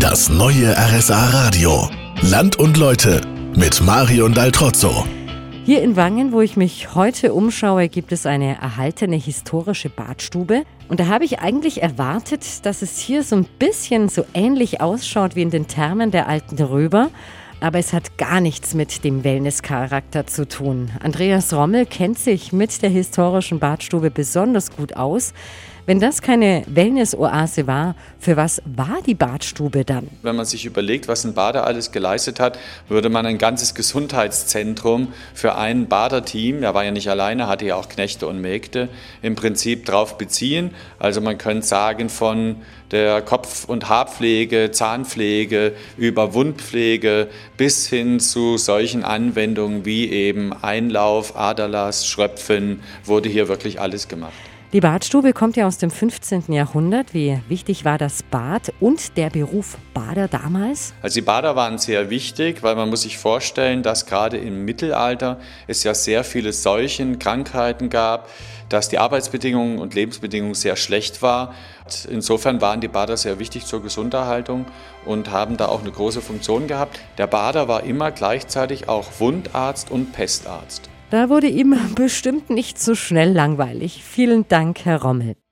Das neue RSA Radio. Land und Leute mit Marion Daltrozzo. Hier in Wangen, wo ich mich heute umschaue, gibt es eine erhaltene historische Badstube. Und da habe ich eigentlich erwartet, dass es hier so ein bisschen so ähnlich ausschaut wie in den Thermen der alten Röber. Aber es hat gar nichts mit dem Wellness-Charakter zu tun. Andreas Rommel kennt sich mit der historischen Badstube besonders gut aus. Wenn das keine Wellness-Oase war, für was war die Badstube dann? Wenn man sich überlegt, was ein Bader alles geleistet hat, würde man ein ganzes Gesundheitszentrum für ein Baderteam, er war ja nicht alleine, hatte ja auch Knechte und Mägde, im Prinzip drauf beziehen. Also man könnte sagen von der Kopf- und Haarpflege, Zahnpflege, über Wundpflege bis hin zu solchen Anwendungen wie eben Einlauf, Aderlass, Schröpfen, wurde hier wirklich alles gemacht. Die Badstube kommt ja aus dem 15. Jahrhundert. Wie wichtig war das Bad und der Beruf Bader damals? Also die Bader waren sehr wichtig, weil man muss sich vorstellen, dass gerade im Mittelalter es ja sehr viele Seuchen, Krankheiten gab, dass die Arbeitsbedingungen und Lebensbedingungen sehr schlecht waren. Insofern waren die Bader sehr wichtig zur Gesunderhaltung und haben da auch eine große Funktion gehabt. Der Bader war immer gleichzeitig auch Wundarzt und Pestarzt. Da wurde ihm bestimmt nicht so schnell langweilig. Vielen Dank, Herr Rommel.